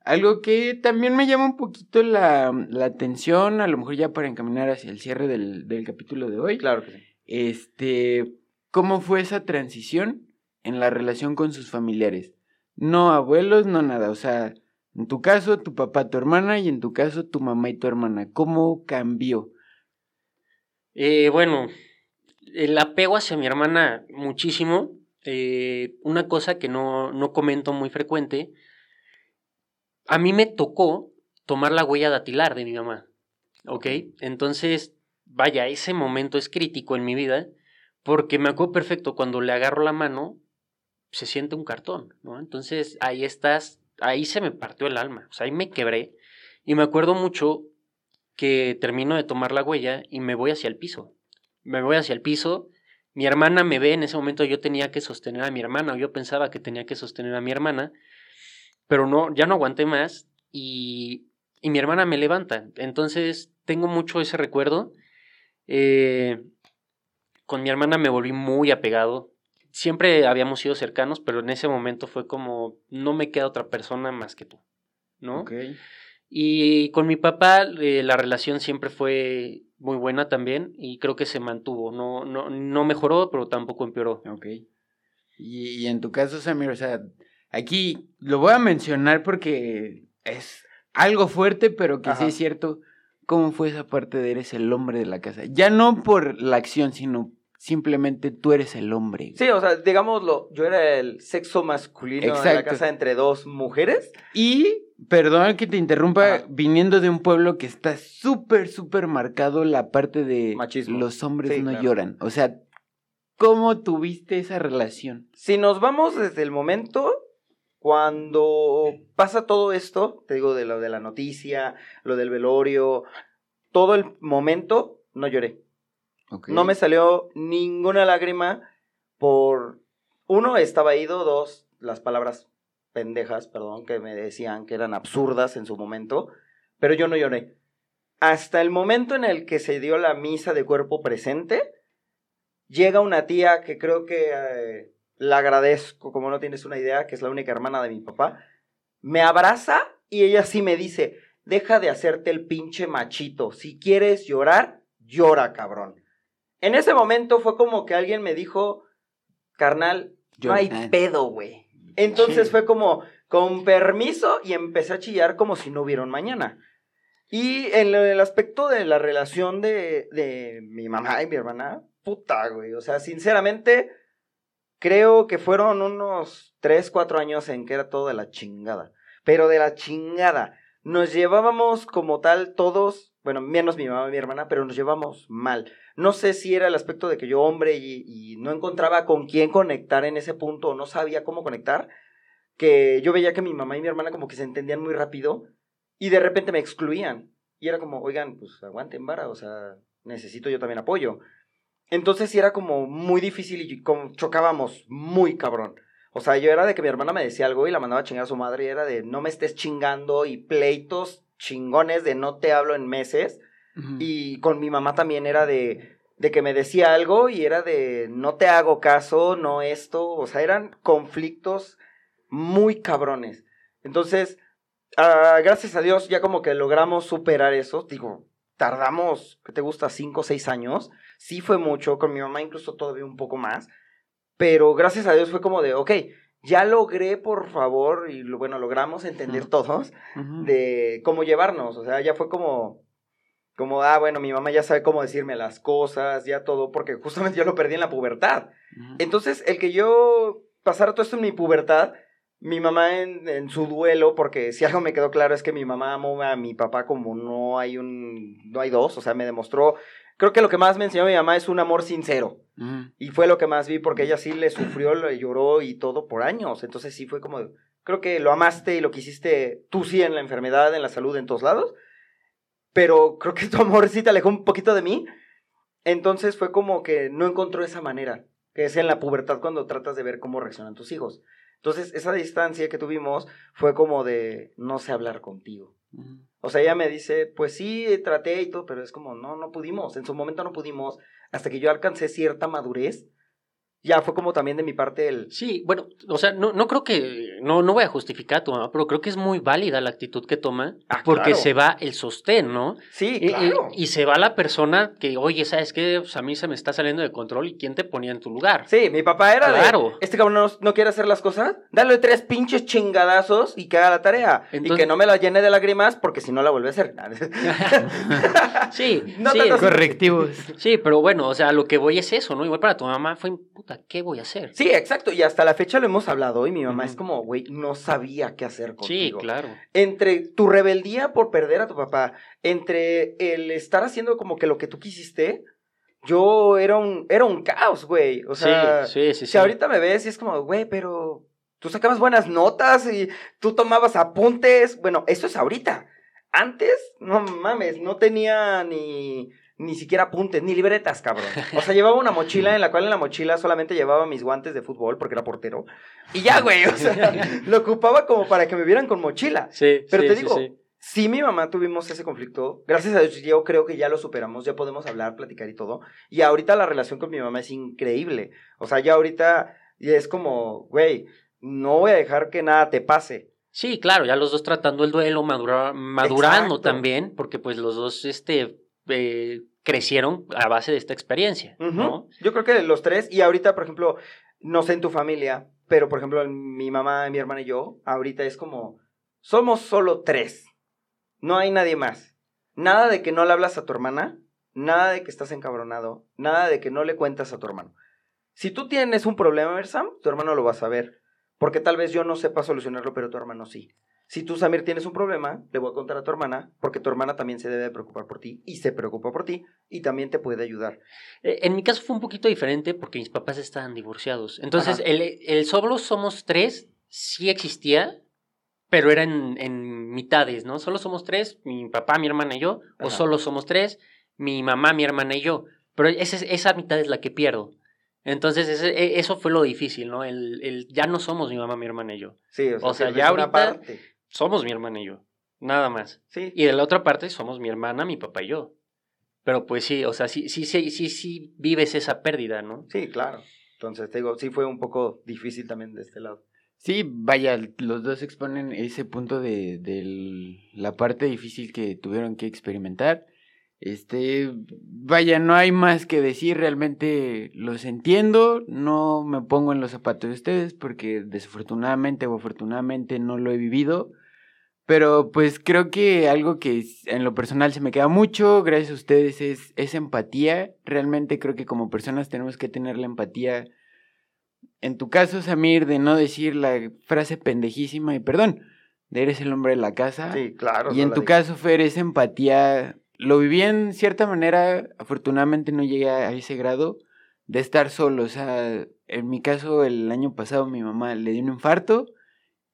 Algo que también me llama un poquito la, la atención, a lo mejor ya para encaminar hacia el cierre del, del capítulo de hoy. Claro que sí. Este, ¿cómo fue esa transición en la relación con sus familiares? No abuelos, no nada. O sea, en tu caso, tu papá, tu hermana, y en tu caso, tu mamá y tu hermana. ¿Cómo cambió? Eh, bueno, el apego hacia mi hermana muchísimo. Eh, una cosa que no, no comento muy frecuente. A mí me tocó tomar la huella datilar de mi mamá. ¿Ok? Entonces, vaya, ese momento es crítico en mi vida porque me acuerdo perfecto cuando le agarro la mano, se siente un cartón, ¿no? Entonces ahí estás, ahí se me partió el alma, o sea, ahí me quebré y me acuerdo mucho que termino de tomar la huella y me voy hacia el piso. Me voy hacia el piso, mi hermana me ve, en ese momento yo tenía que sostener a mi hermana, o yo pensaba que tenía que sostener a mi hermana, pero no, ya no aguanté más y, y mi hermana me levanta. Entonces tengo mucho ese recuerdo. Eh, con mi hermana me volví muy apegado, siempre habíamos sido cercanos, pero en ese momento fue como, no me queda otra persona más que tú, ¿no? Y con mi papá eh, la relación siempre fue muy buena también y creo que se mantuvo, no, no, no mejoró, pero tampoco empeoró. Ok. Y, y en tu caso, Samir, o sea, aquí lo voy a mencionar porque es algo fuerte, pero que sí es cierto. ¿Cómo fue esa parte de eres el hombre de la casa? Ya no por la acción, sino simplemente tú eres el hombre. Sí, o sea, digámoslo, yo era el sexo masculino en la casa entre dos mujeres. Y, perdón que te interrumpa, Ajá. viniendo de un pueblo que está súper, súper marcado la parte de Machismo. los hombres Sí, no claro. lloran. O sea, ¿cómo tuviste esa relación? Si nos vamos desde el momento cuando pasa todo esto, te digo de lo de la noticia, lo del velorio, todo el momento, no lloré. No me salió ninguna lágrima por, uno, estaba ido, dos, las palabras pendejas, perdón, que me decían que eran absurdas en su momento, pero yo no lloré. Hasta el momento en el que se dio la misa de cuerpo presente, llega una tía que creo que eh, la agradezco, como no tienes una idea, que es la única hermana de mi papá, me abraza y ella sí me dice, deja de hacerte el pinche machito, si quieres llorar, llora, cabrón. En ese momento fue como que alguien me dijo, carnal, no hay pedo, güey. Entonces Sí. fue como, con permiso, y empecé a chillar como si no hubiera un mañana. Y en el aspecto de la relación de, de mi mamá y mi hermana, puta, güey. O sea, sinceramente, creo que fueron unos 3, 4 años en que era todo de la chingada. Pero de la chingada. Nos llevábamos como tal todos, bueno, menos mi mamá y mi hermana, pero nos llevamos mal. No sé si era el aspecto de que yo hombre y, no encontraba con quién conectar en ese punto, o no sabía cómo conectar, que yo veía que mi mamá y mi hermana como que se entendían muy rápido y de repente me excluían. Y era como, oigan, pues aguanten vara, o sea, necesito yo también apoyo. Entonces sí era como muy difícil y chocábamos muy cabrón. O sea, yo era de que mi hermana me decía algo y la mandaba a chingar a su madre y era de no me estés chingando y pleitos chingones de no te hablo en meses. Y con mi mamá también era de, de que me decía algo y era de no te hago caso, no esto. O sea, eran conflictos muy cabrones. Entonces, ah, gracias a Dios ya como que logramos superar eso. Digo, tardamos, ¿qué te gusta? Cinco o seis años. Sí fue mucho, con mi mamá incluso todavía un poco más. Pero gracias a Dios fue como de, ok, ya logré, por favor, y lo- bueno, logramos entender todos de cómo llevarnos. O sea, ya fue como, como, ah, bueno, mi mamá ya sabe cómo decirme las cosas, ya todo, porque justamente yo lo perdí en la pubertad. Entonces, el que yo pasara todo esto en mi pubertad, mi mamá en, en su duelo, porque si algo me quedó claro es que mi mamá amó a mi papá como no hay un, no hay dos, o sea, me demostró, creo que lo que más me enseñó mi mamá es un amor sincero. Ujú. Y fue lo que más vi porque ella sí le sufrió, le lloró y todo por años. Entonces sí fue como, creo que lo amaste y lo quisiste tú sí en la enfermedad, en la salud, en todos lados. Pero creo que tu amor sí te alejó un poquito de mí. Entonces fue como que no encontró esa manera, que es en la pubertad cuando tratas de ver cómo reaccionan tus hijos. Entonces esa distancia que tuvimos fue como de no sé hablar contigo. O sea, ella me dice, pues sí, traté y todo, pero es como, no, no pudimos. En su momento no pudimos. Hasta que yo alcancé cierta madurez, ya fue como también de mi parte el... Sí, bueno, o sea, no, no creo que, no, no voy a justificar a tu mamá, pero creo que es muy válida la actitud que toma, Ah, porque claro. se va el sostén, ¿no? Sí, Y- y- claro. Y, se va la persona que, oye, ¿sabes qué? Pues a mí se me está saliendo de control y ¿quién te ponía en tu lugar? Sí, mi papá era Claro. de, este cabrón no, no quiere hacer las cosas, dale tres pinches chingadazos y que haga la tarea. y que no me la llene de lágrimas porque si no la vuelve a hacer. Sí, No sí. Correctivos. sí, pero bueno, o sea, lo que voy es eso, ¿no? Igual para tu mamá fue, puta, ¿qué voy a hacer? Sí, exacto. Y hasta la fecha lo hemos hablado y mi mamá es como, güey, no sabía qué hacer Sí, contigo. claro. entre tu rebeldía por perder a tu papá, entre el estar haciendo como que lo que tú quisiste, yo era un, era un caos, güey. O sea, sí, sí, sí. si sí. ahorita me ves y es como, güey, pero tú sacabas buenas notas y tú tomabas apuntes. Bueno, eso es ahorita. Antes, no mames, no tenía ni, ni siquiera apuntes, ni libretas, cabrón. O sea, llevaba una mochila en la cual en la mochila solamente llevaba mis guantes de fútbol porque era portero. Y ya, güey, o sea, lo ocupaba como para que me vieran con mochila. Sí, Pero sí, te digo, sí. sí, mi mamá tuvimos ese conflicto. Gracias a Dios, yo creo que ya lo superamos, ya podemos hablar, platicar y todo. Y ahorita la relación con mi mamá es increíble. O sea, ya ahorita es como, güey, no voy a dejar que nada te pase. Sí, claro, ya los dos tratando el duelo, madura- madurando Exacto. también, porque pues los dos este, eh, crecieron a base de esta experiencia. Yo creo que los tres, y ahorita, por ejemplo, no sé en tu familia, pero por ejemplo, mi mamá, mi hermana y yo, ahorita es como, somos solo tres. No hay nadie más. Nada de que no le hablas a tu hermana, nada de que estás encabronado, nada de que no le cuentas a tu hermano. Si tú tienes un problema, Sam, tu hermano lo va a saber. Porque tal vez yo no sepa solucionarlo, pero tu hermano sí. Si tú, Samir, tienes un problema, le voy a contar a tu hermana, porque tu hermana también se debe preocupar por ti y se preocupa por ti y también te puede ayudar. Eh, en mi caso fue un poquito diferente porque mis papás estaban divorciados. Entonces, el, el solo somos tres sí existía, pero era en, mitades, ¿no? Solo somos tres, mi papá, mi hermana y yo, o solo somos tres, mi mamá, mi hermana y yo. Pero esa, esa mitad es la que pierdo. Entonces, e, eso fue lo difícil, ¿no? El, el, ya no somos mi mamá, mi hermana y yo. Sí, o sea, ya ahorita somos mi hermana y yo, nada más. Sí. Y de la otra parte somos mi hermana, mi papá y yo. Pero pues sí, o sea, sí, sí, sí, sí, sí vives esa pérdida, ¿no? Sí, claro. Entonces, te digo, sí fue un poco difícil también de este lado. Sí, vaya, los dos exponen ese punto de, de la parte difícil que tuvieron que experimentar. Este, vaya, no hay más que decir, realmente los entiendo, no me pongo en los zapatos de ustedes porque desafortunadamente o afortunadamente no lo he vivido, pero pues creo que algo que en lo personal se me queda mucho, gracias a ustedes, es, es empatía, realmente creo que como personas tenemos que tener la empatía, en tu caso Samir, de no decir la frase pendejísima y perdón, de eres el hombre de la casa. Sí, claro. Y en tu caso, Fer, esa empatía lo viví en cierta manera, afortunadamente no llegué a ese grado de estar solo. O sea, en mi caso, el año pasado mi mamá le dio un infarto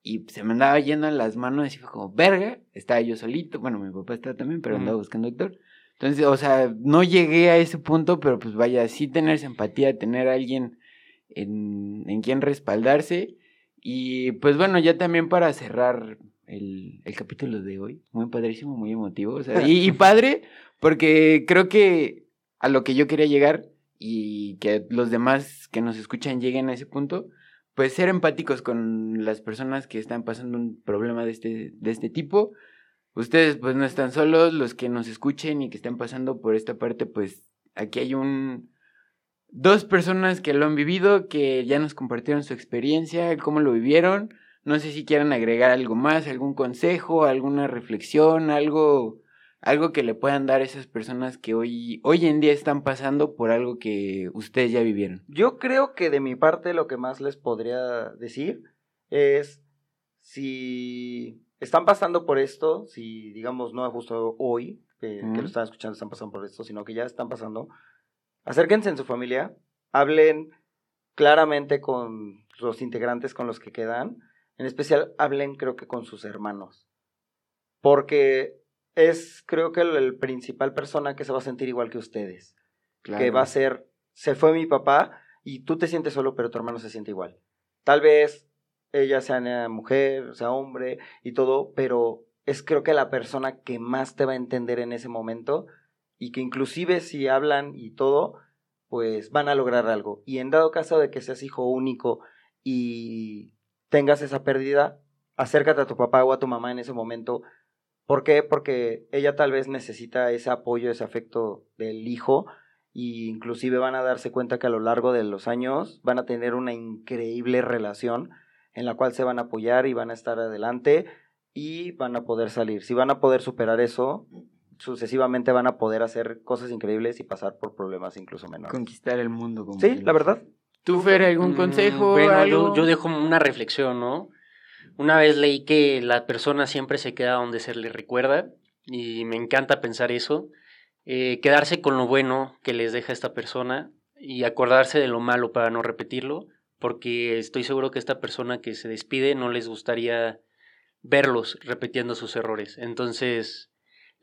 y se me andaba yendo en las manos y fue como, verga, estaba yo solito. Bueno, mi papá estaba también, pero andaba buscando doctor. Entonces, o sea, no llegué a ese punto, pero pues vaya, sí tener empatía, tener a alguien en, en quien respaldarse. Y pues bueno, ya también para cerrar el, el capítulo de hoy. Muy padrísimo, muy emotivo. O sea, y, padre, porque creo que a lo que yo quería llegar y que los demás que nos escuchan lleguen a ese punto, pues ser empáticos con las personas que están pasando un problema de este, de este tipo. Ustedes pues no están solos, los que nos escuchen y que estén pasando por esta parte, pues aquí hay un... Dos personas que lo han vivido, que ya nos compartieron su experiencia, cómo lo vivieron, no sé si quieran agregar algo más, algún consejo, alguna reflexión, algo, algo que le puedan dar a esas personas que hoy, hoy en día están pasando por algo que ustedes ya vivieron. Yo creo que de mi parte lo que más les podría decir es si están pasando por esto, si digamos no justo hoy, que lo están escuchando, están pasando por esto, sino que ya están pasando, acérquense en su familia, hablen claramente con los integrantes con los que quedan, en especial hablen creo que con sus hermanos. Porque es creo que el, principal persona que se va a sentir igual que ustedes. Que va a ser, se fue mi papá y tú te sientes solo, pero tu hermano se siente igual. Tal vez ella sea mujer, sea hombre y todo, pero es creo que la persona que más te va a entender en ese momento y que inclusive si hablan y todo, pues van a lograr algo. Y en dado caso de que seas hijo único y tengas esa pérdida, acércate a tu papá o a tu mamá en ese momento. ¿Por qué? Porque ella tal vez necesita ese apoyo, ese afecto del hijo y inclusive van a darse cuenta que a lo largo de los años van a tener una increíble relación en la cual se van a apoyar y van a estar adelante y van a poder salir. Si van a poder superar eso, sucesivamente van a poder hacer cosas increíbles y pasar por problemas incluso menores. Conquistar el mundo. Como sí, la verdad. ¿Tú, Fer, algún mm, consejo? bueno, Yo, yo dejo una reflexión, ¿no? Una vez leí que la persona siempre se queda donde se le recuerda y me encanta pensar eso. Eh, quedarse con lo bueno que les deja esta persona y acordarse de lo malo para no repetirlo, porque estoy seguro que esta persona que se despide no les gustaría verlos repitiendo sus errores. Entonces,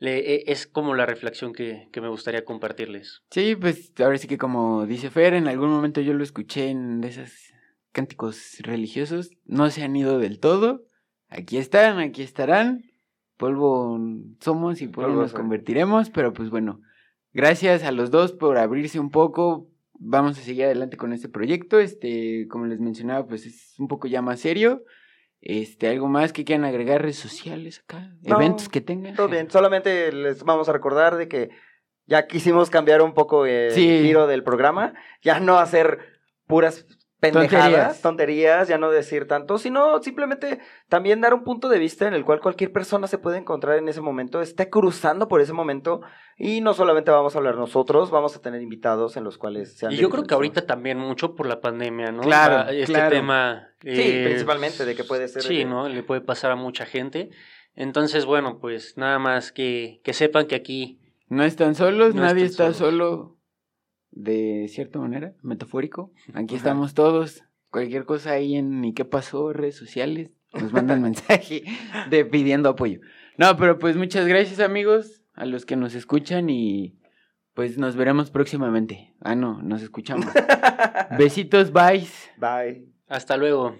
e, es como la reflexión que, que, me gustaría compartirles. Sí, pues ahora sí que como dice Fer, en algún momento yo lo escuché en esos cánticos religiosos, no se han ido del todo, aquí están, aquí estarán, polvo somos y polvo nos convertiremos, pero pues bueno, gracias a los dos por abrirse un poco, vamos a seguir adelante con este proyecto, este, como les mencionaba, pues es un poco ya más serio, este, ¿Algo más que quieran agregar? ¿Redes sociales acá? ¿Eventos que tengan? Todo bien, solamente les vamos a recordar de que ya quisimos cambiar un poco el giro del programa, ya no hacer puras pendejadas, tonterías. ya no decir tanto, sino simplemente también dar un punto de vista en el cual cualquier persona se puede encontrar en ese momento, esté cruzando por ese momento y no solamente vamos a hablar nosotros, vamos a tener invitados en los cuales sean... Y yo creo que ahorita también mucho por la pandemia, ¿no? Claro, este tema... sí, eh, principalmente de que puede ser... Sí, ¿no? Le puede pasar a mucha gente. Entonces, bueno, pues nada más que, que sepan que aquí... No están solos, nadie está solo de cierta manera, metafórico. Aquí estamos todos. Cualquier cosa ahí en ni qué pasó, redes sociales, nos mandan mensaje de pidiendo apoyo. No, pero pues muchas gracias amigos, a los que nos escuchan y pues nos veremos próximamente. Ah, no, nos escuchamos. Besitos, bye. Bye. Hasta luego.